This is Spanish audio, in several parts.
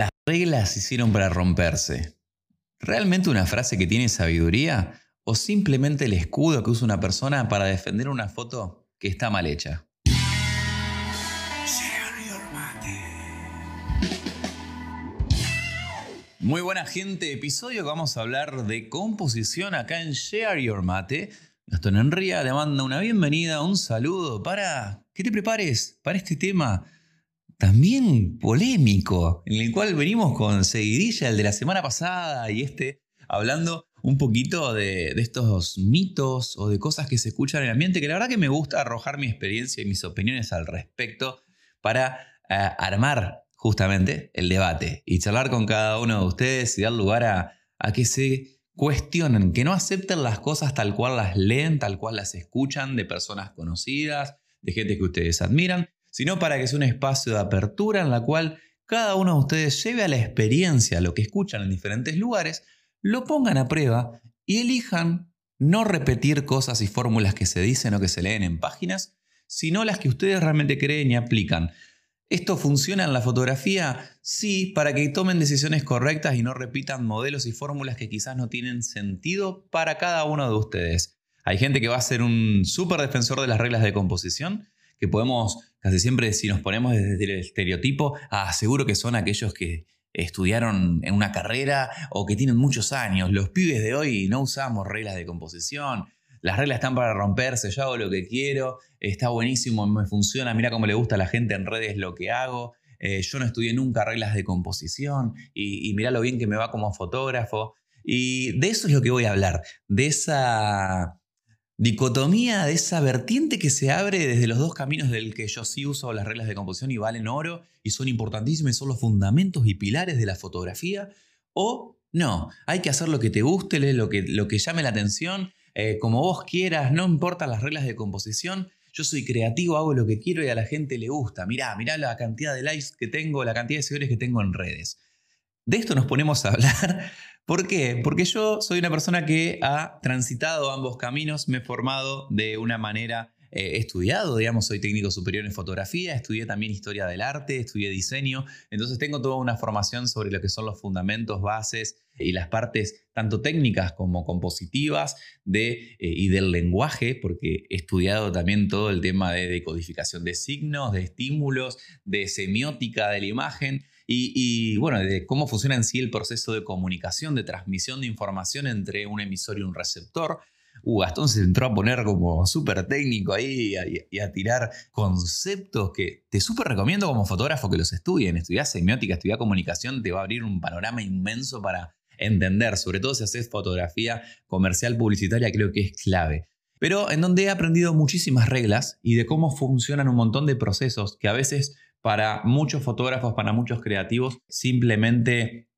Las reglas se hicieron para romperse. ¿Realmente una frase que tiene sabiduría? ¿O simplemente el escudo que usa una persona para defender una foto que está mal hecha? Muy buena gente, episodio que vamos a hablar de composición acá en Share Your Mate. Gastón Enría te manda una bienvenida, un saludo para que te prepares para este tema también polémico, en el cual venimos con seguidilla, el de la semana pasada y este, hablando un poquito de, estos mitos o de cosas que se escuchan en el ambiente, que la verdad que me gusta arrojar mi experiencia y mis opiniones al respecto para eh, armar justamente el debate y charlar con cada uno de ustedes y dar lugar a, a que se cuestionen, que no acepten las cosas tal cual las leen, tal cual las escuchan de personas conocidas, de gente que ustedes admiran, sino para que sea un espacio de apertura en la cual cada uno de ustedes lleve a la experiencia lo que escuchan en diferentes lugares, lo pongan a prueba y elijan no repetir cosas y fórmulas que se dicen o que se leen en páginas, sino las que ustedes realmente creen y aplican. ¿Esto funciona en la fotografía? Sí, para que tomen decisiones correctas y no repitan modelos y fórmulas que quizás no tienen sentido para cada uno de ustedes. Hay gente que va a ser un súper defensor de las reglas de composición que podemos casi siempre, si nos ponemos desde el estereotipo, ah, seguro que son aquellos que estudiaron en una carrera o que tienen muchos años. Los pibes de hoy no usamos reglas de composición. Las reglas están para romperse, yo hago lo que quiero, está buenísimo, me funciona, mira cómo le gusta a la gente en redes lo que hago. Eh, yo no estudié nunca reglas de composición y, y mira lo bien que me va como fotógrafo. Y de eso es lo que voy a hablar, de esa dicotomía de esa vertiente que se abre desde los dos caminos del que yo sí uso las reglas de composición y valen oro y son importantísimas, son los fundamentos y pilares de la fotografía, o no, hay que hacer lo que te guste, lo que, lo que llame la atención, eh, como vos quieras, no importan las reglas de composición, yo soy creativo, hago lo que quiero y a la gente le gusta. Mirá, mirá la cantidad de likes que tengo, la cantidad de seguidores que tengo en redes. De esto nos ponemos a hablar ¿Por qué? Porque yo soy una persona que ha transitado ambos caminos, me he formado de una manera, eh, estudiado, digamos, soy técnico superior en fotografía, estudié también historia del arte, estudié diseño, entonces tengo toda una formación sobre lo que son los fundamentos, bases y las partes tanto técnicas como compositivas de, eh, y del lenguaje, porque he estudiado también todo el tema de decodificación de signos, de estímulos, de semiótica de la imagen. Y, bueno, de cómo funciona en sí el proceso de comunicación, de transmisión de información entre un emisor y un receptor. Uh, Gastón se entró a poner como súper técnico ahí y a, tirar conceptos que te súper recomiendo como fotógrafo que los estudien. Estudiar semiótica, estudiar comunicación, te va a abrir un panorama inmenso para entender, sobre todo si haces fotografía comercial publicitaria, creo que es clave. Pero en donde he aprendido muchísimas reglas y de cómo funcionan un montón de procesos que a veces para muchos fotógrafos, para muchos creativos, simplemente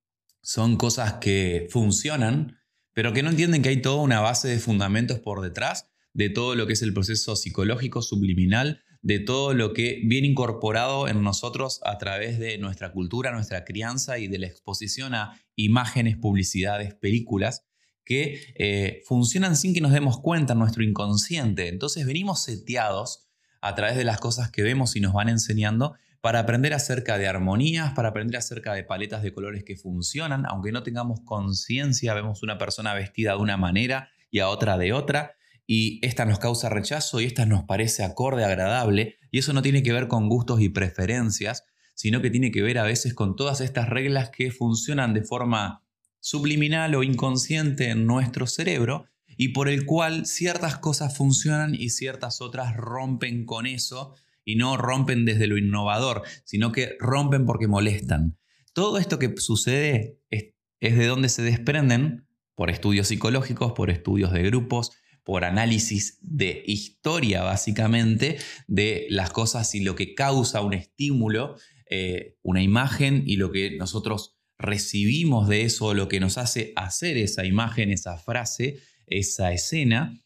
son cosas que funcionan, pero que no entienden que hay toda una base de fundamentos por detrás de todo lo que es el proceso psicológico subliminal, de todo lo que viene incorporado en nosotros a través de nuestra cultura, nuestra crianza y de la exposición a imágenes, publicidades, películas que eh, funcionan sin que nos demos cuenta en nuestro inconsciente. Entonces venimos seteados a través de las cosas que vemos y nos van enseñando para aprender acerca de armonías, para aprender acerca de paletas de colores que funcionan, aunque no tengamos conciencia, vemos una persona vestida de una manera y a otra de otra, y esta nos causa rechazo y esta nos parece acorde, agradable, y eso no tiene que ver con gustos y preferencias, sino que tiene que ver a veces con todas estas reglas que funcionan de forma subliminal o inconsciente en nuestro cerebro y por el cual ciertas cosas funcionan y ciertas otras rompen con eso y no rompen desde lo innovador, sino que rompen porque molestan. Todo esto que sucede es, de donde se desprenden, por estudios psicológicos, por estudios de grupos, por análisis de historia básicamente, de las cosas y lo que causa un estímulo, eh, una imagen y lo que nosotros recibimos de eso, lo que nos hace hacer esa imagen, esa frase, esa escena,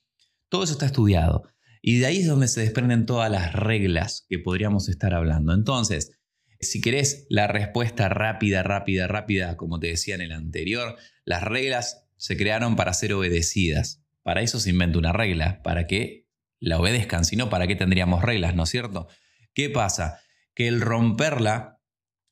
todo eso está estudiado. Y de ahí es donde se desprenden todas las reglas que podríamos estar hablando. Entonces, si querés la respuesta rápida, rápida, rápida, como te decía en el anterior, las reglas se crearon para ser obedecidas. Para eso se inventa una regla, para que la obedezcan, si no, ¿para qué tendríamos reglas, no es cierto? ¿Qué pasa? Que el romperla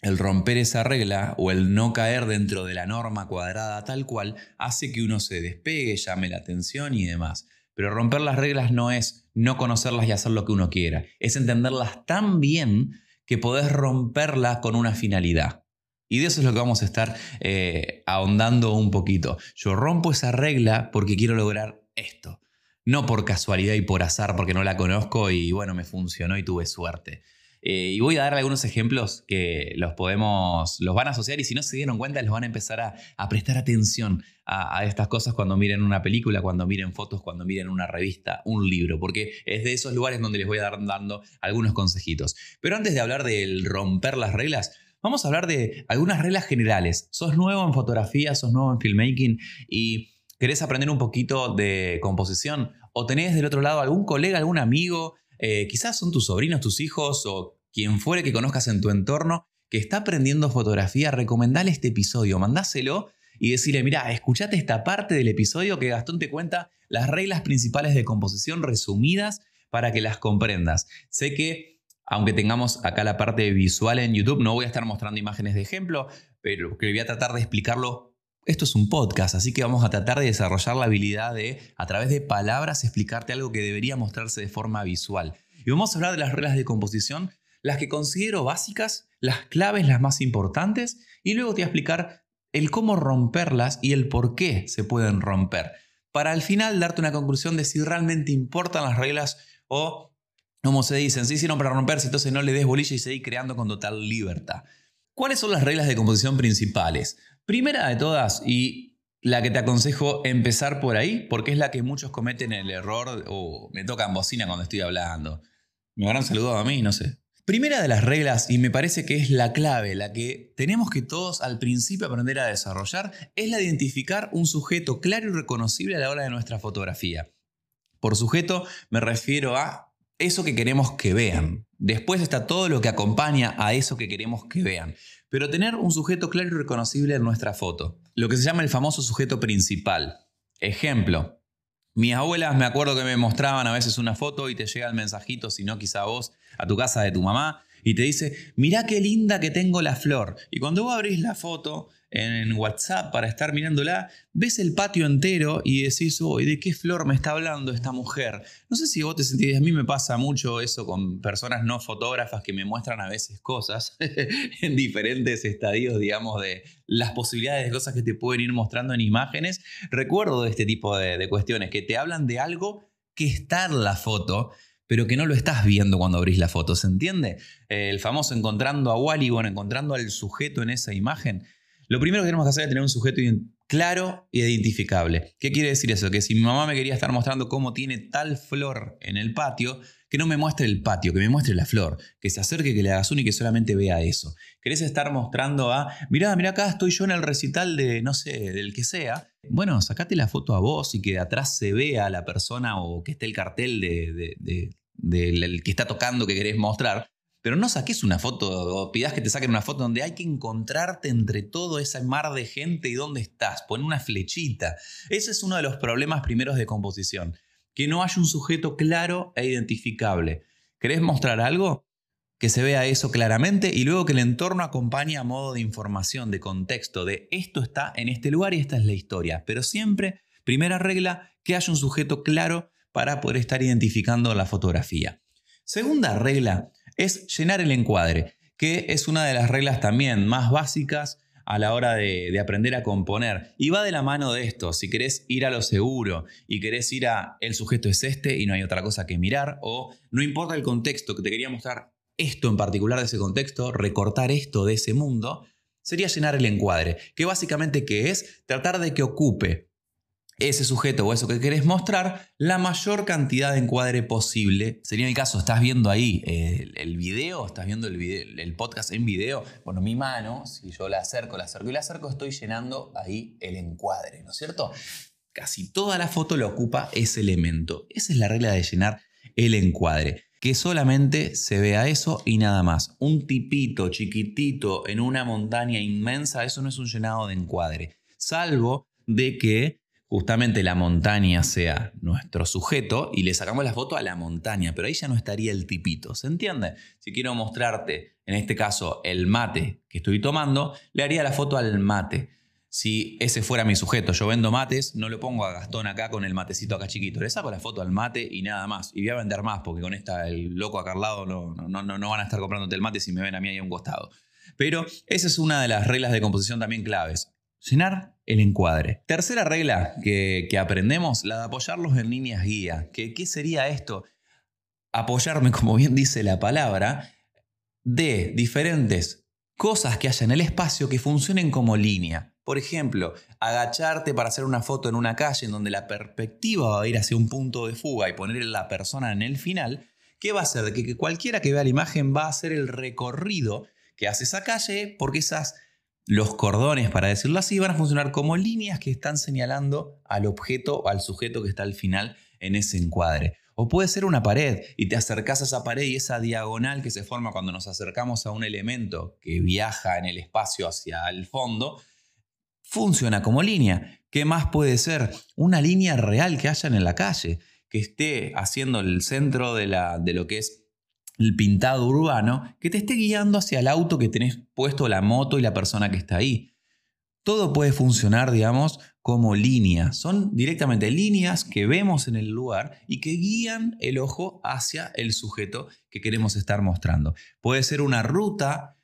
el romper esa regla o el no caer dentro de la norma cuadrada tal cual hace que uno se despegue, llame la atención y demás. Pero romper las reglas no es no conocerlas y hacer lo que uno quiera, es entenderlas tan bien que podés romperlas con una finalidad. Y de eso es lo que vamos a estar eh, ahondando un poquito. Yo rompo esa regla porque quiero lograr esto. No por casualidad y por azar, porque no la conozco y bueno, me funcionó y tuve suerte. Eh, y voy a dar algunos ejemplos que los podemos, los van a asociar y si no se dieron cuenta, los van a empezar a, prestar atención a, estas cosas cuando miren una película, cuando miren fotos, cuando miren una revista, un libro, porque es de esos lugares donde les voy a dar dando algunos consejitos. Pero antes de hablar del romper las reglas, vamos a hablar de algunas reglas generales. Sos nuevo en fotografía, sos nuevo en filmmaking y querés aprender un poquito de composición o tenés del otro lado algún colega, algún amigo, eh, quizás son tus sobrinos, tus hijos o quien fuere que conozcas en tu entorno que está aprendiendo fotografía, recomendale este episodio, mandáselo y decirle, mira, escuchate esta parte del episodio que Gastón te cuenta las reglas principales de composición resumidas para que las comprendas. Sé que, aunque tengamos acá la parte visual en YouTube, no voy a estar mostrando imágenes de ejemplo, pero que voy a tratar de explicarlo. Esto es un podcast, así que vamos a tratar de desarrollar la habilidad de, a través de palabras, explicarte algo que debería mostrarse de forma visual. Y vamos a hablar de las reglas de composición las que considero básicas, las claves las más importantes, y luego te voy a explicar el cómo romperlas y el por qué se pueden romper, para al final darte una conclusión de si realmente importan las reglas o, como se dicen, si hicieron para romperse, entonces no le des bolilla y seguir creando con total libertad. ¿Cuáles son las reglas de composición principales? Primera de todas, y la que te aconsejo empezar por ahí, porque es la que muchos cometen el error, o me tocan bocina cuando estoy hablando. Me habrán saludado a mí, no sé. Primera de las reglas, y me parece que es la clave, la que tenemos que todos al principio aprender a desarrollar, es la de identificar un sujeto claro y reconocible a la hora de nuestra fotografía. Por sujeto me refiero a eso que queremos que vean. Después está todo lo que acompaña a eso que queremos que vean. Pero tener un sujeto claro y reconocible en nuestra foto. Lo que se llama el famoso sujeto principal. Ejemplo. Mis abuelas me acuerdo que me mostraban a veces una foto y te llega el mensajito, si no quizá vos, a tu casa de tu mamá y te dice, mirá qué linda que tengo la flor. Y cuando vos abrís la foto en WhatsApp para estar mirándola, ves el patio entero y decís, uy, ¿de qué flor me está hablando esta mujer? No sé si vos te sentís, a mí me pasa mucho eso con personas no fotógrafas que me muestran a veces cosas en diferentes estadios, digamos, de las posibilidades de cosas que te pueden ir mostrando en imágenes. Recuerdo de este tipo de, de cuestiones, que te hablan de algo que está en la foto pero que no lo estás viendo cuando abrís la foto, ¿se entiende? Eh, el famoso encontrando a Wally, bueno, encontrando al sujeto en esa imagen. Lo primero que tenemos que hacer es tener un sujeto claro y identificable. ¿Qué quiere decir eso? Que si mi mamá me quería estar mostrando cómo tiene tal flor en el patio, que no me muestre el patio, que me muestre la flor, que se acerque, que le hagas uno y que solamente vea eso. ¿Querés estar mostrando a, mirá, mirá acá estoy yo en el recital de, no sé, del que sea? Bueno, sacate la foto a vos y que de atrás se vea la persona o que esté el cartel de, del que está tocando que querés mostrar. Pero no saques una foto o pidas que te saquen una foto donde hay que encontrarte entre todo ese mar de gente y dónde estás. Pon una flechita. Ese es uno de los problemas primeros de composición. Que no haya un sujeto claro e identificable. ¿Querés mostrar algo? Que se vea eso claramente y luego que el entorno acompañe a modo de información, de contexto, de esto está en este lugar y esta es la historia. Pero siempre, primera regla, que haya un sujeto claro para poder estar identificando la fotografía. Segunda regla, es llenar el encuadre, que es una de las reglas también más básicas a la hora de, aprender a componer. Y va de la mano de esto, si querés ir a lo seguro y querés ir a el sujeto es este y no hay otra cosa que mirar, o no importa el contexto, que te quería mostrar esto en particular de ese contexto, recortar esto de ese mundo, sería llenar el encuadre, que básicamente ¿qué es? Tratar de que ocupe ese sujeto o eso que querés mostrar la mayor cantidad de encuadre posible. Sería mi caso, estás viendo ahí el, video, estás viendo el, el, podcast en video. Bueno, mi mano, si yo la acerco, la acerco y la acerco, estoy llenando ahí el encuadre, ¿no es cierto? Casi toda la foto lo ocupa ese elemento. Esa es la regla de llenar el encuadre. Que solamente se vea eso y nada más. Un tipito chiquitito en una montaña inmensa, eso no es un llenado de encuadre. Salvo de que justamente la montaña sea nuestro sujeto y le sacamos la foto a la montaña, pero ahí ya no estaría el tipito, ¿se entiende? Si quiero mostrarte en este caso el mate que estoy tomando, le haría la foto al mate. Si ese fuera mi sujeto, yo vendo mates, no lo pongo a Gastón acá con el matecito acá chiquito, le saco la foto al mate y nada más. Y voy a vender más, porque con esta, el loco acá al lado no, no, no, no van a estar comprándote el mate si me ven a mí ahí a un costado. Pero esa es una de las reglas de composición también claves. Llenar el encuadre. Tercera regla que, aprendemos, la de apoyarlos en líneas guía. ¿Qué, ¿Qué sería esto? Apoyarme, como bien dice la palabra, de diferentes cosas que haya en el espacio que funcionen como línea. Por ejemplo, agacharte para hacer una foto en una calle en donde la perspectiva va a ir hacia un punto de fuga y poner a la persona en el final, ¿qué va a hacer? De que, cualquiera que vea la imagen va a hacer el recorrido que hace esa calle porque esas, los cordones, para decirlo así, van a funcionar como líneas que están señalando al objeto o al sujeto que está al final en ese encuadre. O puede ser una pared y te acercas a esa pared y esa diagonal que se forma cuando nos acercamos a un elemento que viaja en el espacio hacia el fondo, funciona como línea. ¿Qué más puede ser? Una línea real que hayan en la calle, que esté haciendo el centro de, la, de lo que es el pintado urbano, que te esté guiando hacia el auto que tenés puesto la moto y la persona que está ahí. Todo puede funcionar, digamos, como línea. Son directamente líneas que vemos en el lugar y que guían el ojo hacia el sujeto que queremos estar mostrando. Puede ser una ruta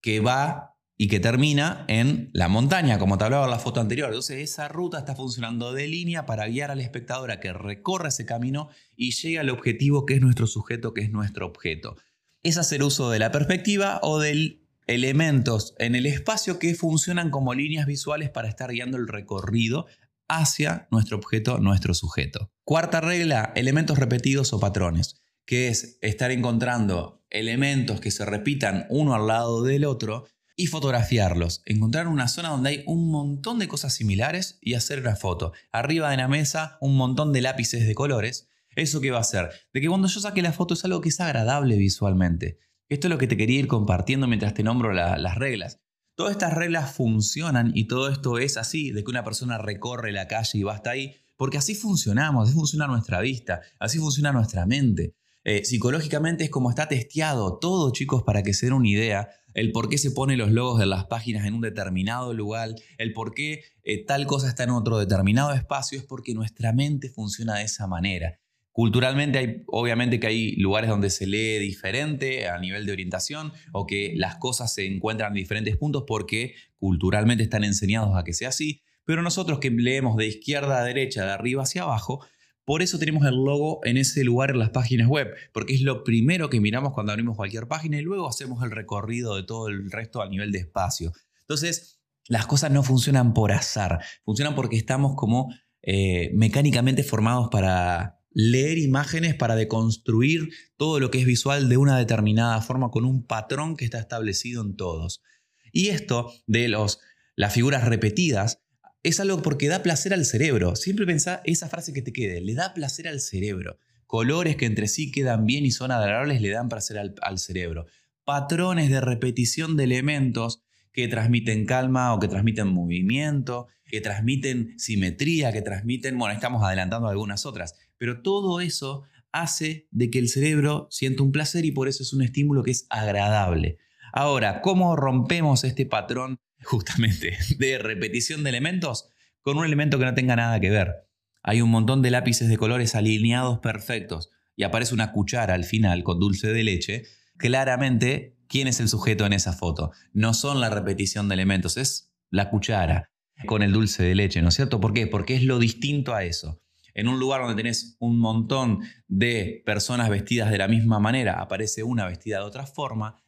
que va y que termina en la montaña, como te hablaba en la foto anterior. Entonces esa ruta está funcionando de línea para guiar al espectador a que recorra ese camino y llegue al objetivo que es nuestro sujeto, que es nuestro objeto. Es hacer uso de la perspectiva o de elementos en el espacio que funcionan como líneas visuales para estar guiando el recorrido hacia nuestro objeto, nuestro sujeto. Cuarta regla, elementos repetidos o patrones, que es estar encontrando elementos que se repitan uno al lado del otro y fotografiarlos. Encontrar una zona donde hay un montón de cosas similares y hacer una foto. Arriba de la mesa un montón de lápices de colores. ¿Eso qué va a hacer? De que cuando yo saque la foto es algo que es agradable visualmente. Esto es lo que te quería ir compartiendo mientras te nombro las reglas. Todas estas reglas funcionan y todo esto es así, de que una persona recorre la calle y va hasta ahí, porque así funcionamos, así funciona nuestra vista, así funciona nuestra mente. Eh, psicológicamente es como está testeado todo, chicos, para que se den una idea el por qué se ponen los logos de las páginas en un determinado lugar, el por qué eh, tal cosa está en otro determinado espacio, es porque nuestra mente funciona de esa manera. Culturalmente hay, obviamente que hay lugares donde se lee diferente a nivel de orientación o que las cosas se encuentran en diferentes puntos porque culturalmente están enseñados a que sea así, pero nosotros que leemos de izquierda a derecha, de arriba hacia abajo, por eso tenemos el logo en ese lugar en las páginas web, porque es lo primero que miramos cuando abrimos cualquier página y luego hacemos el recorrido de todo el resto a nivel de espacio. Entonces, las cosas no funcionan por azar, funcionan porque estamos como eh, mecánicamente formados para leer imágenes, para deconstruir todo lo que es visual de una determinada forma con un patrón que está establecido en todos. Y esto de los, las figuras repetidas es algo porque da placer al cerebro. Siempre pensá esa frase que te quede, le da placer al cerebro. Colores que entre sí quedan bien y son agradables le dan placer al, al cerebro. Patrones de repetición de elementos que transmiten calma o que transmiten movimiento, que transmiten simetría, que transmiten, bueno, estamos adelantando algunas otras, pero todo eso hace de que el cerebro sienta un placer y por eso es un estímulo que es agradable. Ahora, ¿cómo rompemos este patrón justamente de repetición de elementos con un elemento que no tenga nada que ver. Hay un montón de lápices de colores alineados perfectos y aparece una cuchara al final con dulce de leche. Claramente, ¿quién es el sujeto en esa foto? No son la repetición de elementos, es la cuchara con el dulce de leche, ¿no es cierto? ¿Por qué? Porque es lo distinto a eso. En un lugar donde tenés un montón de personas vestidas de la misma manera, aparece una vestida de otra forma,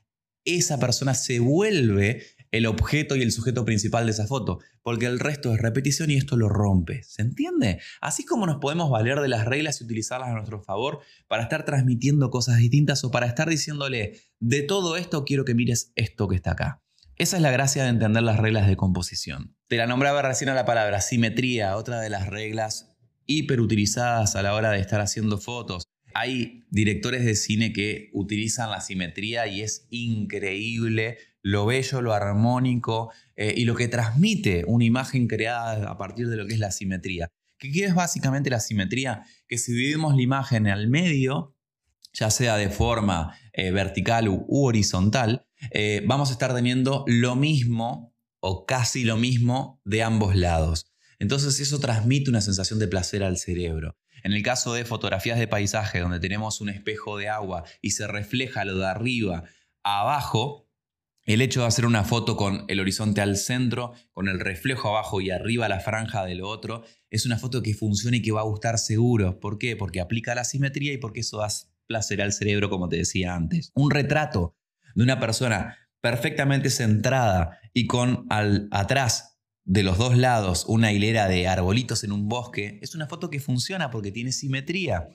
esa persona se vuelve el objeto y el sujeto principal de esa foto, porque el resto es repetición y esto lo rompe. ¿Se entiende? Así como nos podemos valer de las reglas y utilizarlas a nuestro favor para estar transmitiendo cosas distintas o para estar diciéndole, de todo esto quiero que mires esto que está acá. Esa es la gracia de entender las reglas de composición. Te la nombraba recién a la palabra simetría, otra de las reglas hiperutilizadas a la hora de estar haciendo fotos. Hay directores de cine que utilizan la simetría y es increíble lo bello, lo armónico eh, y lo que transmite una imagen creada a partir de lo que es la simetría. ¿Qué es básicamente la simetría? Que si dividimos la imagen al medio, ya sea de forma eh, vertical u, horizontal, eh, vamos a estar teniendo lo mismo o casi lo mismo de ambos lados. Entonces eso transmite una sensación de placer al cerebro. En el caso de fotografías de paisaje, donde tenemos un espejo de agua y se refleja lo de arriba a abajo, el hecho de hacer una foto con el horizonte al centro, con el reflejo abajo y arriba la franja de lo otro, es una foto que funciona y que va a gustar seguro. ¿Por qué? Porque aplica la simetría y porque eso da placer al cerebro, como te decía antes. Un retrato de una persona perfectamente centrada y con al, atrás de los dos lados una hilera de arbolitos en un bosque, es una foto que funciona porque tiene simetría.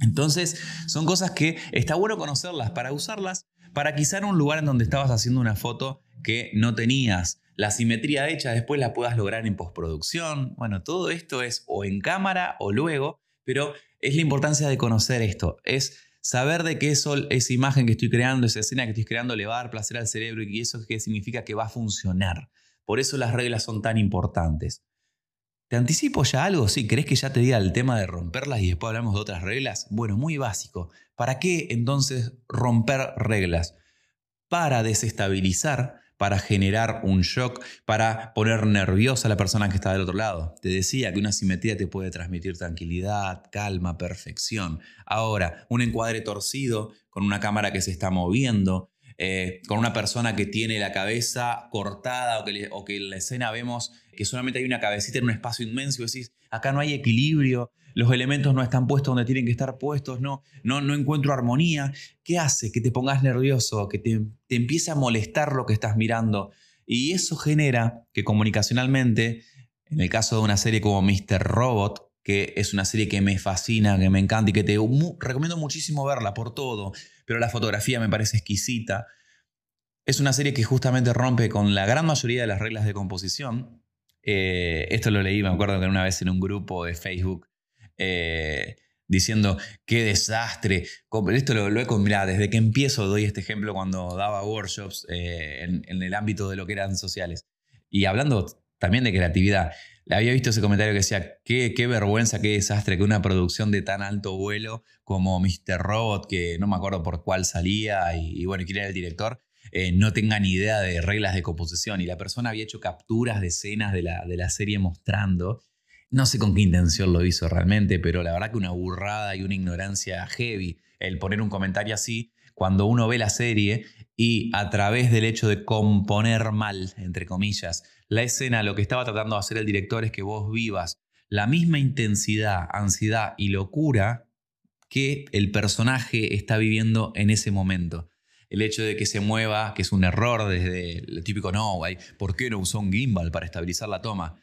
Entonces, son cosas que está bueno conocerlas para usarlas, para quizá un lugar en donde estabas haciendo una foto que no tenías la simetría hecha, después la puedas lograr en postproducción. Bueno, todo esto es o en cámara o luego, pero es la importancia de conocer esto, es saber de qué eso, esa imagen que estoy creando, esa escena que estoy creando le va a dar placer al cerebro y eso qué significa que va a funcionar. Por eso las reglas son tan importantes. ¿Te anticipo ya algo? Sí, ¿crees que ya te diga el tema de romperlas y después hablamos de otras reglas? Bueno, muy básico. ¿Para qué entonces romper reglas? Para desestabilizar, para generar un shock, para poner nerviosa a la persona que está del otro lado. Te decía que una simetría te puede transmitir tranquilidad, calma, perfección. Ahora, un encuadre torcido con una cámara que se está moviendo, eh, con una persona que tiene la cabeza cortada o que, en la escena vemos que solamente hay una cabecita en un espacio inmenso y decís, acá no hay equilibrio, los elementos no están puestos donde tienen que estar puestos, no, no, no encuentro armonía. ¿Qué hace? Que te pongas nervioso, que te, te empiece a molestar lo que estás mirando. Y eso genera que comunicacionalmente, en el caso de una serie como Mr. Robot, que es una serie que me fascina, que me encanta y que te recomiendo muchísimo verla por todo, pero la fotografía me parece exquisita. Es una serie que justamente rompe con la gran mayoría de las reglas de composición. Eh, esto lo leí, me acuerdo que una vez en un grupo de Facebook, eh, diciendo qué desastre. Esto lo, lo he mirá, desde que empiezo doy este ejemplo cuando daba workshops eh, en, en, el ámbito de lo que eran sociales. Y hablando también de creatividad, había visto ese comentario que decía, qué, vergüenza, qué desastre que una producción de tan alto vuelo como Mr. Robot, que no me acuerdo por cuál salía y, bueno, quién era el director, eh, no tenga ni idea de reglas de composición. Y la persona había hecho capturas de escenas de la, de la serie mostrando. No sé con qué intención lo hizo realmente, pero la verdad que una burrada y una ignorancia heavy el poner un comentario así cuando uno ve la serie y a través del hecho de componer mal, entre comillas, la escena, lo que estaba tratando de hacer el director es que vos vivas la misma intensidad, ansiedad y locura que el personaje está viviendo en ese momento. El hecho de que se mueva, que es un error desde el típico no, ¿por qué no usó un gimbal para estabilizar la toma?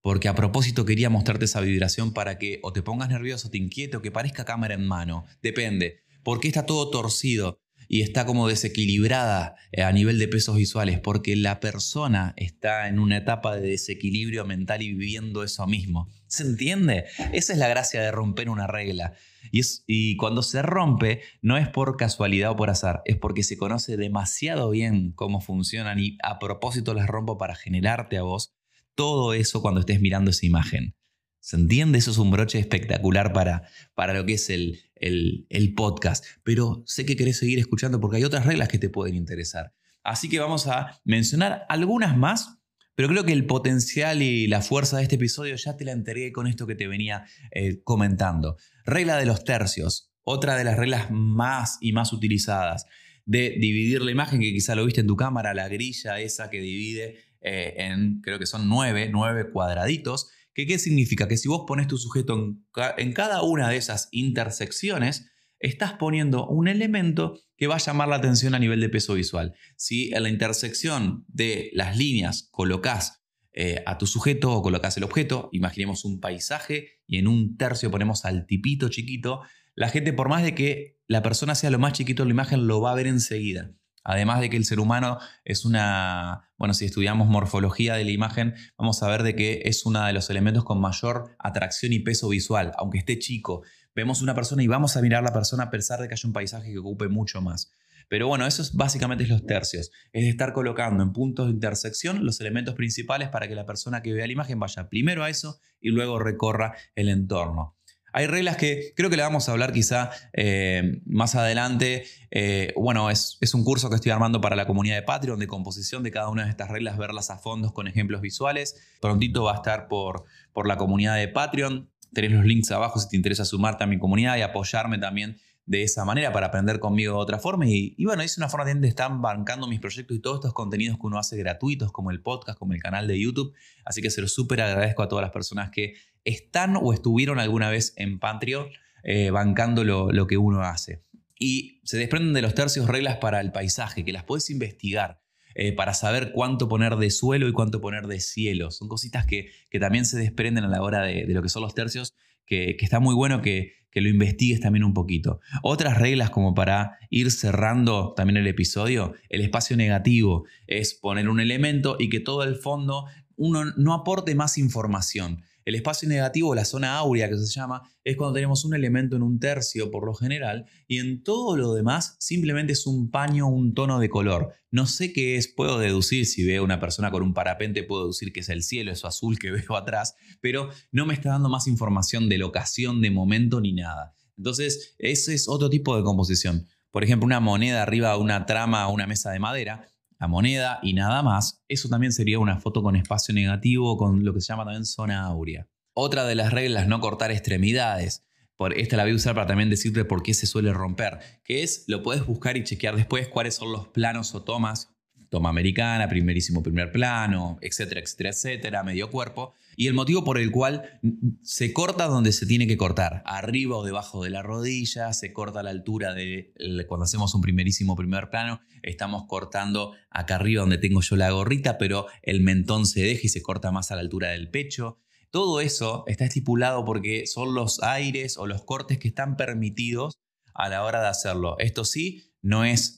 Porque a propósito quería mostrarte esa vibración para que o te pongas nervioso, te inquiete o que parezca cámara en mano. Depende. ¿Por qué está todo torcido? y está como desequilibrada eh, a nivel de pesos visuales, porque la persona está en una etapa de desequilibrio mental y viviendo eso mismo. ¿Se entiende? Esa es la gracia de romper una regla. Y, y cuando se rompe, no es por casualidad o por azar, es porque se conoce demasiado bien cómo funcionan y a propósito las rompo para generarte a vos todo eso cuando estés mirando esa imagen. ¿Se entiende? Eso es un broche espectacular para, para lo que es el, el, podcast. Pero sé que querés seguir escuchando porque hay otras reglas que te pueden interesar. Así que vamos a mencionar algunas más, pero creo que el potencial y la fuerza de este episodio ya te la entregué con esto que te venía eh, comentando. Regla de los tercios, otra de las reglas más y más utilizadas de dividir la imagen, que quizá lo viste en tu cámara, la grilla esa que divide eh, en, creo que son nueve, nueve cuadraditos ¿Qué significa? Que si vos pones tu sujeto en, cada una de esas intersecciones, estás poniendo un elemento que va a llamar la atención a nivel de peso visual. Si en la intersección de las líneas colocas eh, a tu sujeto o colocas el objeto, imaginemos un paisaje y en un tercio ponemos al tipito chiquito, la gente por más de que la persona sea lo más chiquito de la imagen lo va a ver enseguida. Además de que el ser humano es una, bueno, si estudiamos morfología de la imagen, vamos a ver de que es uno de los elementos con mayor atracción y peso visual, aunque esté chico. Vemos una persona y vamos a mirar a la persona a pesar de que haya un paisaje que ocupe mucho más. Pero bueno, eso es básicamente los tercios. Es estar colocando en puntos de intersección los elementos principales para que la persona que vea la imagen vaya primero a eso y luego recorra el entorno. Hay reglas que creo que le vamos a hablar quizá eh, más adelante. Eh, bueno, es, un curso que estoy armando para la comunidad de Patreon de composición de cada una de estas reglas, verlas a fondos con ejemplos visuales. Prontito va a estar por, por la comunidad de Patreon. Tenés los links abajo si te interesa sumarte a mi comunidad y apoyarme también de esa manera para aprender conmigo de otra forma. Y, bueno, es una forma también de estar bancando mis proyectos y todos estos contenidos que uno hace gratuitos, como el podcast, como el canal de YouTube. Así que se lo súper agradezco a todas las personas que están o estuvieron alguna vez en Patreon eh, bancando lo, que uno hace. Y se desprenden de los tercios reglas para el paisaje, que las puedes investigar. Eh, para saber cuánto poner de suelo y cuánto poner de cielo. Son cositas que, que también se desprenden a la hora de, de lo que son los tercios, que, que está muy bueno que, que lo investigues también un poquito. Otras reglas como para ir cerrando también el episodio, el espacio negativo es poner un elemento y que todo el fondo uno no aporte más información. El espacio negativo, la zona áurea que se llama, es cuando tenemos un elemento en un tercio por lo general y en todo lo demás simplemente es un paño, un tono de color. No sé qué es, puedo deducir, si veo una persona con un parapente, puedo deducir que es el cielo, eso azul que veo atrás, pero no me está dando más información de locación, de momento ni nada. Entonces, ese es otro tipo de composición. Por ejemplo, una moneda arriba de una trama o una mesa de madera la moneda y nada más, eso también sería una foto con espacio negativo, con lo que se llama también zona áurea. Otra de las reglas, no cortar extremidades. Por, esta la voy a usar para también decirte por qué se suele romper, que es, lo puedes buscar y chequear después cuáles son los planos o tomas toma americana, primerísimo primer plano, etcétera, etcétera, etcétera, medio cuerpo, y el motivo por el cual se corta donde se tiene que cortar, arriba o debajo de la rodilla, se corta a la altura de cuando hacemos un primerísimo primer plano, estamos cortando acá arriba donde tengo yo la gorrita, pero el mentón se deja y se corta más a la altura del pecho. Todo eso está estipulado porque son los aires o los cortes que están permitidos a la hora de hacerlo. Esto sí, no es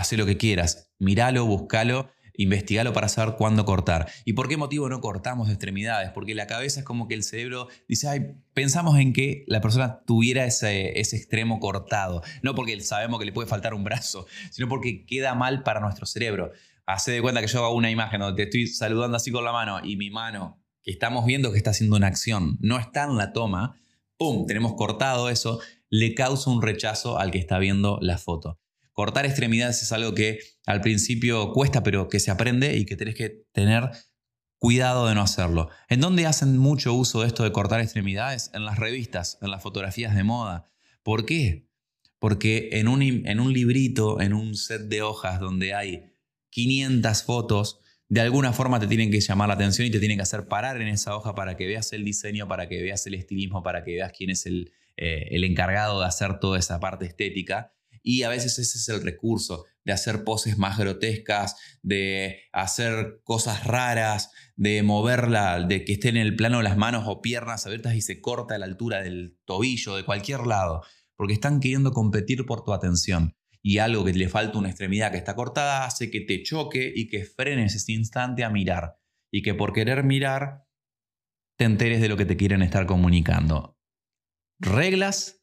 hacer lo que quieras, Míralo, búscalo, investigalo para saber cuándo cortar. ¿Y por qué motivo no cortamos extremidades? Porque la cabeza es como que el cerebro dice, ay, pensamos en que la persona tuviera ese, ese extremo cortado. No porque sabemos que le puede faltar un brazo, sino porque queda mal para nuestro cerebro. Hace de cuenta que yo hago una imagen donde te estoy saludando así con la mano y mi mano, que estamos viendo que está haciendo una acción, no está en la toma, ¡pum! Tenemos cortado eso, le causa un rechazo al que está viendo la foto. Cortar extremidades es algo que al principio cuesta, pero que se aprende y que tenés que tener cuidado de no hacerlo. ¿En dónde hacen mucho uso de esto de cortar extremidades? En las revistas, en las fotografías de moda. ¿Por qué? Porque en un, en un librito, en un set de hojas donde hay 500 fotos, de alguna forma te tienen que llamar la atención y te tienen que hacer parar en esa hoja para que veas el diseño, para que veas el estilismo, para que veas quién es el, eh, el encargado de hacer toda esa parte estética. Y a veces ese es el recurso, de hacer poses más grotescas, de hacer cosas raras, de moverla, de que esté en el plano las manos o piernas abiertas y se corta a la altura del tobillo, de cualquier lado, porque están queriendo competir por tu atención. Y algo que le falta una extremidad que está cortada hace que te choque y que frenes ese instante a mirar. Y que por querer mirar te enteres de lo que te quieren estar comunicando. Reglas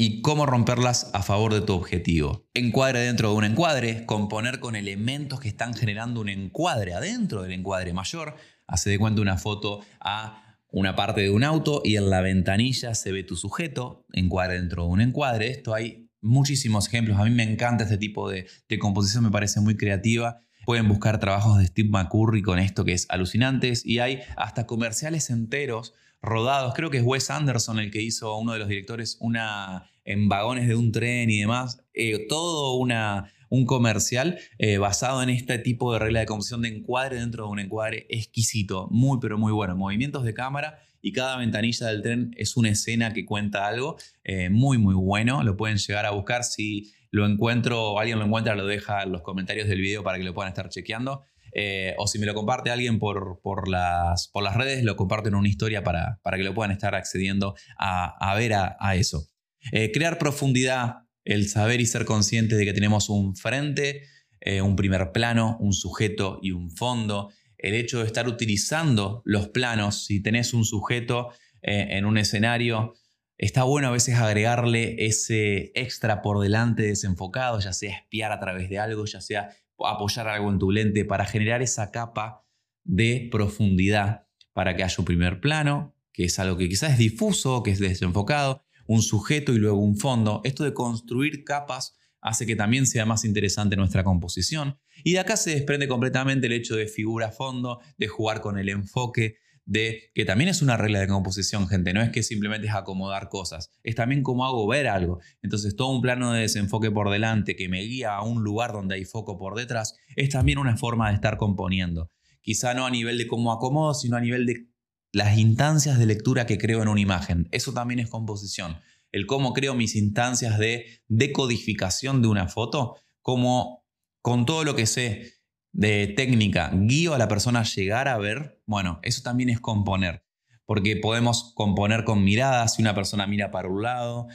y cómo romperlas a favor de tu objetivo. Encuadre dentro de un encuadre, componer con elementos que están generando un encuadre adentro del encuadre mayor. Hace de cuenta una foto a una parte de un auto y en la ventanilla se ve tu sujeto, encuadre dentro de un encuadre. Esto hay muchísimos ejemplos. A mí me encanta este tipo de, composición, me parece muy creativa. Pueden buscar trabajos de Steve McCurry con esto que es alucinantes y hay hasta comerciales enteros rodados. Creo que es Wes Anderson el que hizo, uno de los directores, una en vagones de un tren y demás. Eh, todo una, un comercial eh, basado en este tipo de regla de composición de encuadre dentro de un encuadre exquisito, muy pero muy bueno. Movimientos de cámara y cada ventanilla del tren es una escena que cuenta algo eh, muy muy bueno. Lo pueden llegar a buscar si lo encuentro o alguien lo encuentra, lo deja en los comentarios del video para que lo puedan estar chequeando. Eh, o si me lo comparte alguien por, por, las, por las redes, lo comparto en una historia para, para que lo puedan estar accediendo a, ver a, eso. Eh, crear profundidad, el saber y ser consciente de que tenemos un frente, eh, un primer plano, un sujeto y un fondo. El hecho de estar utilizando los planos, si tenés un sujeto en un escenario, está bueno a veces agregarle ese extra por delante desenfocado, ya sea espiar a través de algo, ya sea apoyar algo en tu lente para generar esa capa de profundidad para que haya un primer plano, que es algo que quizás es difuso, que es desenfocado, un sujeto y luego un fondo. Esto de construir capas hace que también sea más interesante nuestra composición. Y de acá se desprende completamente el hecho de figura-fondo, de jugar con el enfoque, de que también es una regla de composición, gente, no es que simplemente es acomodar cosas, es también cómo hago ver algo. Entonces, todo un plano de desenfoque por delante que me guía a un lugar donde hay foco por detrás, es también una forma de estar componiendo. Quizá no a nivel de cómo acomodo, sino a nivel de las instancias de lectura que creo en una imagen. Eso también es composición. El cómo creo mis instancias de decodificación de una foto, como con todo lo que sé de técnica guío a la persona a llegar a ver, bueno, eso también es componer, porque podemos componer con miradas, si una persona mira para un lado,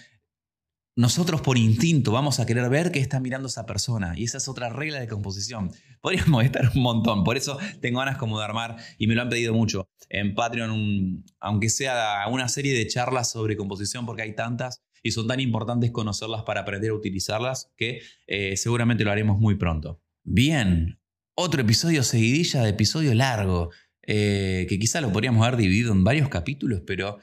nosotros por instinto vamos a querer ver qué está mirando esa persona. Y esa es otra regla de composición. Podríamos estar un montón. Por eso tengo ganas como de armar, y me lo han pedido mucho, en Patreon, aunque sea una serie de charlas sobre composición, porque hay tantas y son tan importantes conocerlas para aprender a utilizarlas, que eh, seguramente lo haremos muy pronto. Bien, otro episodio seguidilla de episodio largo, eh, que quizá lo podríamos haber dividido en varios capítulos, pero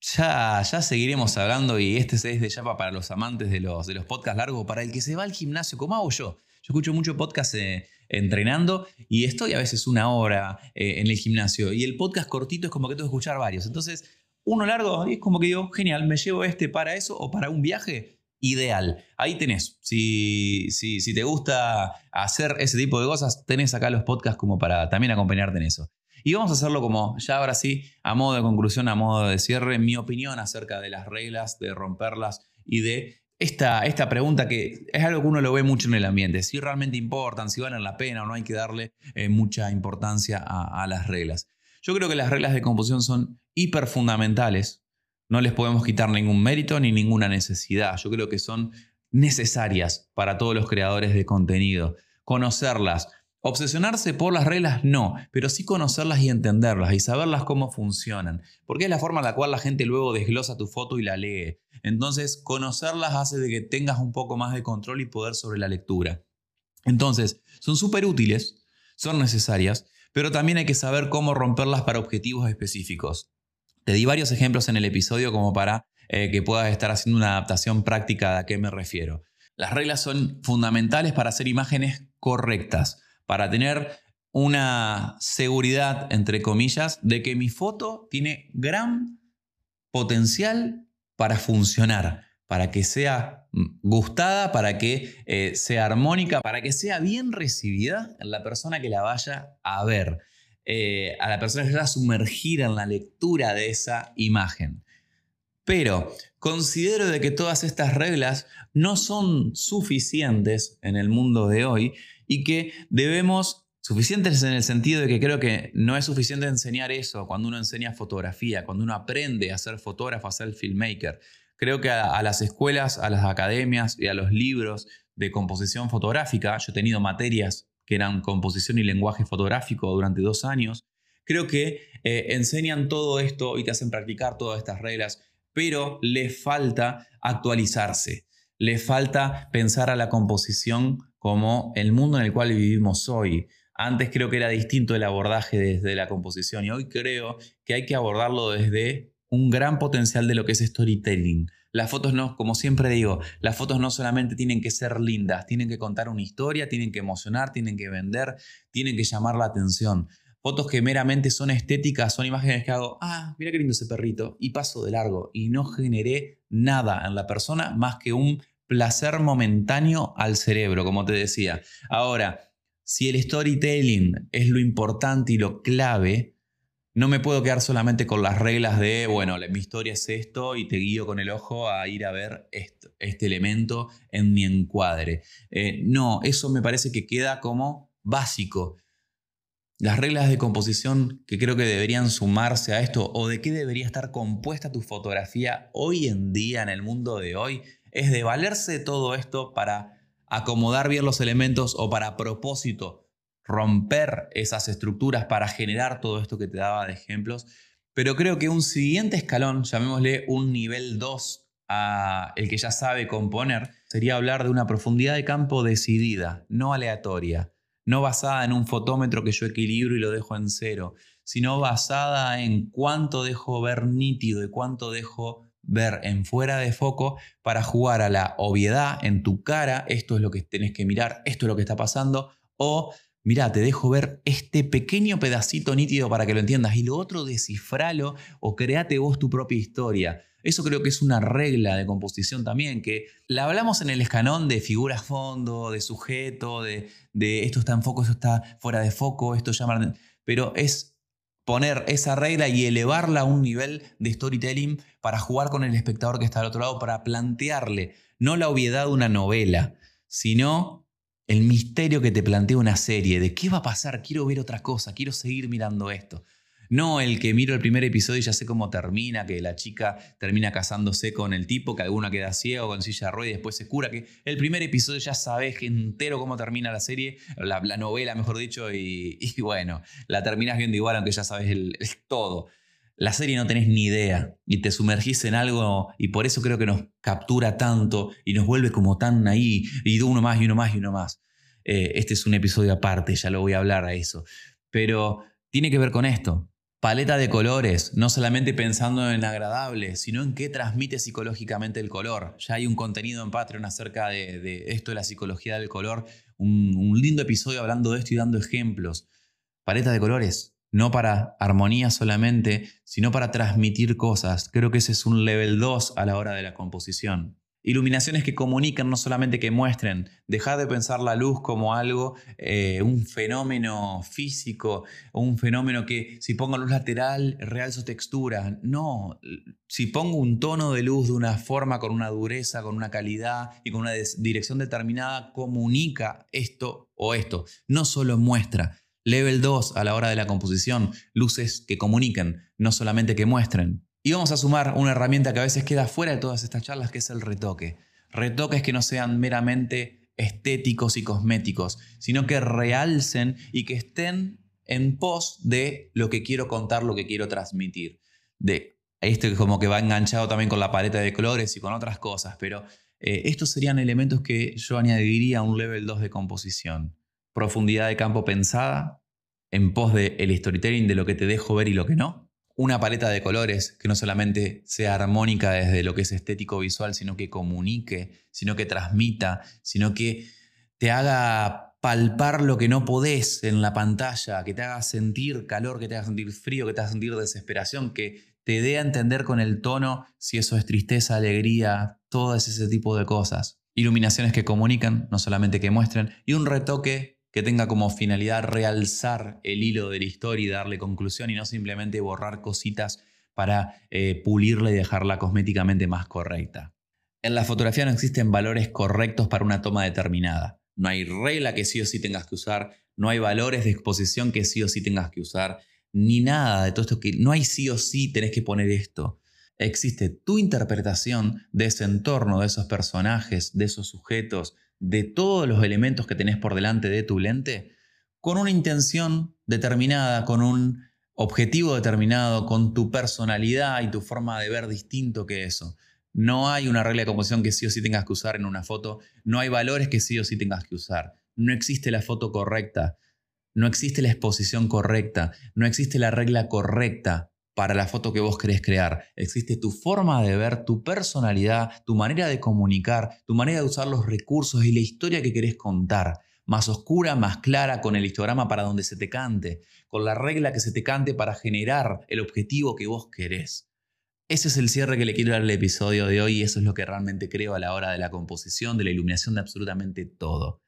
ya, ya seguiremos hablando y este es de ya para los amantes de los, de los podcasts largos, para el que se va al gimnasio, como hago yo. Yo escucho mucho podcast eh, entrenando y estoy a veces una hora eh, en el gimnasio y el podcast cortito es como que tengo que escuchar varios. Entonces, uno largo es como que digo, genial, me llevo este para eso o para un viaje ideal. Ahí tenés. Si, si, te gusta hacer ese tipo de cosas, tenés acá los podcasts como para también acompañarte en eso. Y vamos a hacerlo como, ya ahora sí, a modo de conclusión, a modo de cierre, mi opinión acerca de las reglas, de romperlas y de esta, esta pregunta que es algo que uno lo ve mucho en el ambiente, si realmente importan, si valen la pena o no hay que darle eh, mucha importancia a, a las reglas. Yo creo que las reglas de composición son hiper fundamentales no les podemos quitar ningún mérito ni ninguna necesidad. Yo creo que son necesarias para todos los creadores de contenido. Conocerlas. Obsesionarse por las reglas no, pero sí conocerlas y entenderlas y saberlas cómo funcionan, porque es la forma en la cual la gente luego desglosa tu foto y la lee. Entonces, conocerlas hace de que tengas un poco más de control y poder sobre la lectura. Entonces, son súper útiles, son necesarias, pero también hay que saber cómo romperlas para objetivos específicos. Te di varios ejemplos en el episodio como para eh, que puedas estar haciendo una adaptación práctica de a qué me refiero. Las reglas son fundamentales para hacer imágenes correctas, para tener una seguridad, entre comillas, de que mi foto tiene gran potencial para funcionar, para que sea mm, gustada, para que eh, sea armónica, para que sea bien recibida en la persona que la vaya a ver. Eh, a la persona que está sumergida en la lectura de esa imagen. Pero considero de que todas estas reglas no son suficientes en el mundo de hoy y que debemos, suficientes en el sentido de que creo que no es suficiente enseñar eso cuando uno enseña fotografía, cuando uno aprende a ser fotógrafo, a ser filmmaker. Creo que a, a las escuelas, a las academias y a los libros de composición fotográfica, yo he tenido materias que eran composición y lenguaje fotográfico durante dos años. Creo que eh, enseñan todo esto y te hacen practicar todas estas reglas, pero le falta actualizarse, le falta pensar a la composición como el mundo en el cual vivimos hoy. Antes creo que era distinto el abordaje desde la composición y hoy creo que hay que abordarlo desde un gran potencial de lo que es storytelling. Las fotos no, como siempre digo, las fotos no solamente tienen que ser lindas, tienen que contar una historia, tienen que emocionar, tienen que vender, tienen que llamar la atención. Fotos que meramente son estéticas, son imágenes que hago, ah, mira qué lindo ese perrito, y paso de largo, y no generé nada en la persona más que un placer momentáneo al cerebro, como te decía. Ahora, si el storytelling es lo importante y lo clave, no me puedo quedar solamente con las reglas de, bueno, mi historia es esto y te guío con el ojo a ir a ver este elemento en mi encuadre. Eh, no, eso me parece que queda como básico. Las reglas de composición que creo que deberían sumarse a esto o de qué debería estar compuesta tu fotografía hoy en día en el mundo de hoy es de valerse todo esto para acomodar bien los elementos o para propósito romper esas estructuras para generar todo esto que te daba de ejemplos. Pero creo que un siguiente escalón, llamémosle un nivel 2 a el que ya sabe componer, sería hablar de una profundidad de campo decidida, no aleatoria, no basada en un fotómetro que yo equilibro y lo dejo en cero, sino basada en cuánto dejo ver nítido y cuánto dejo ver en fuera de foco para jugar a la obviedad en tu cara, esto es lo que tenés que mirar, esto es lo que está pasando, o mira, te dejo ver este pequeño pedacito nítido para que lo entiendas y lo otro descifralo o créate vos tu propia historia. Eso creo que es una regla de composición también, que la hablamos en el escanón de figuras fondo, de sujeto, de, de esto está en foco, esto está fuera de foco, esto llama... Pero es poner esa regla y elevarla a un nivel de storytelling para jugar con el espectador que está al otro lado, para plantearle no la obviedad de una novela, sino el misterio que te plantea una serie, de qué va a pasar, quiero ver otra cosa, quiero seguir mirando esto. No el que miro el primer episodio y ya sé cómo termina, que la chica termina casándose con el tipo, que alguna queda ciego con silla de ruedas y después se cura, que el primer episodio ya sabes entero cómo termina la serie, la, novela mejor dicho, y, bueno, la terminas viendo igual aunque ya sabes todo. La serie no tenés ni idea y te sumergís en algo y por eso creo que nos captura tanto y nos vuelve como tan ahí y uno más y uno más y uno más. Eh, este es un episodio aparte, ya lo voy a hablar a eso. Pero tiene que ver con esto paleta de colores, no solamente pensando en agradable, sino en qué transmite psicológicamente el color. Ya hay un contenido en Patreon acerca de, esto de la psicología del color, un, un, lindo episodio hablando de esto y dando ejemplos. Paleta de colores, no para armonía solamente, sino para transmitir cosas. Creo que ese es un level 2 a la hora de la composición. Iluminaciones que comunican, no solamente que muestren. Dejar de pensar la luz como algo, eh, un fenómeno físico, un fenómeno que si pongo luz lateral, realzo textura. No, si pongo un tono de luz de una forma, con una dureza, con una calidad y con una dirección determinada, comunica esto o esto. No solo muestra. Level 2 a la hora de la composición, luces que comuniquen, no solamente que muestren. Y vamos a sumar una herramienta que a veces queda fuera de todas estas charlas, que es el retoque. Retoques que no sean meramente estéticos y cosméticos, sino que realcen y que estén en pos de lo que quiero contar, lo que quiero transmitir. De esto como que va enganchado también con la paleta de colores y con otras cosas, pero eh, estos serían elementos que yo añadiría a un level 2 de composición. Profundidad de campo pensada, en pos del el storytelling de lo que te dejo ver y lo que no una paleta de colores que no solamente sea armónica desde lo que es estético visual, sino que comunique, sino que transmita, sino que te haga palpar lo que no podés en la pantalla, que te haga sentir calor, que te haga sentir frío, que te haga sentir desesperación, que te dé a entender con el tono si eso es tristeza, alegría, todo ese tipo de cosas. Iluminaciones que comunican, no solamente que muestren, y un retoque que tenga como finalidad realzar el hilo de la historia y darle conclusión y no simplemente borrar cositas para eh, pulirla y dejarla cosméticamente más correcta. En la fotografía no existen valores correctos para una toma determinada. No hay regla que sí o sí tengas que usar, no hay valores de exposición que sí o sí tengas que usar, ni nada de todo esto que no hay sí o sí tenés que poner esto. Existe tu interpretación de ese entorno, de esos personajes, de esos sujetos, de todos los elementos que tenés por delante de tu lente con una intención determinada, con un objetivo determinado, con tu personalidad y tu forma de ver distinto que eso. No hay una regla de composición que sí o sí tengas que usar en una foto, no hay valores que sí o sí tengas que usar. No existe la foto correcta, no existe la exposición correcta, no existe la regla correcta para la foto que vos querés crear. Existe tu forma de ver, tu personalidad, tu manera de comunicar, tu manera de usar los recursos y la historia que querés contar. Más oscura, más clara, con el histograma para donde se te cante, con la regla que se te cante para generar el objetivo que vos querés. Ese es el cierre que le quiero dar al episodio de hoy y eso es lo que realmente creo a la hora de la composición, de la iluminación de absolutamente todo.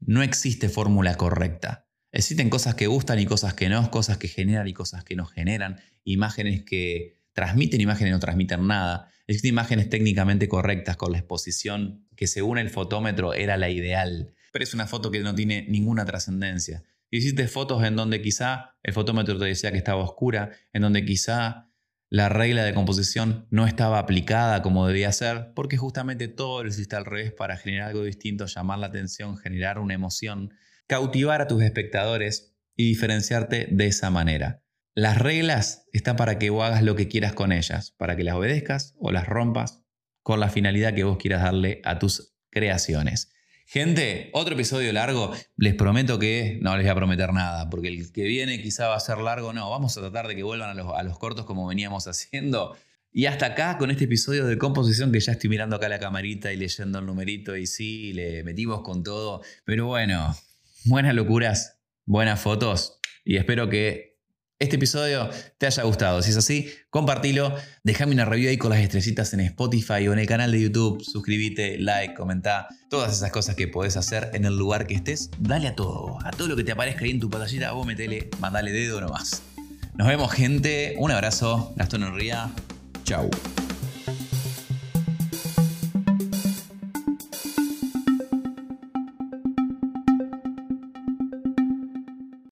No existe fórmula correcta. Existen cosas que gustan y cosas que no, cosas que generan y cosas que no generan, imágenes que transmiten, imágenes que no transmiten nada. Existen imágenes técnicamente correctas con la exposición que según el fotómetro era la ideal, pero es una foto que no tiene ninguna trascendencia. Hiciste fotos en donde quizá el fotómetro te decía que estaba oscura, en donde quizá la regla de composición no estaba aplicada como debía ser, porque justamente todo lo hiciste al revés para generar algo distinto, llamar la atención, generar una emoción cautivar a tus espectadores y diferenciarte de esa manera. Las reglas están para que vos hagas lo que quieras con ellas, para que las obedezcas o las rompas con la finalidad que vos quieras darle a tus creaciones. Gente, otro episodio largo. Les prometo que no les voy a prometer nada, porque el que viene quizá va a ser largo. No, vamos a tratar de que vuelvan a los, a los cortos como veníamos haciendo. Y hasta acá con este episodio de composición que ya estoy mirando acá la camarita y leyendo el numerito y sí, le metimos con todo. Pero bueno, buenas locuras, buenas fotos y espero que este episodio te haya gustado. Si es así, compartilo. Déjame una review ahí con las estrellitas en Spotify o en el canal de YouTube. Suscríbete, like, comenta. Todas esas cosas que podés hacer en el lugar que estés. Dale a todo. A todo lo que te aparezca ahí en tu pantallita, vos metele, mandale dedo nomás. Nos vemos, gente. Un abrazo. Gastón Enría. Chau.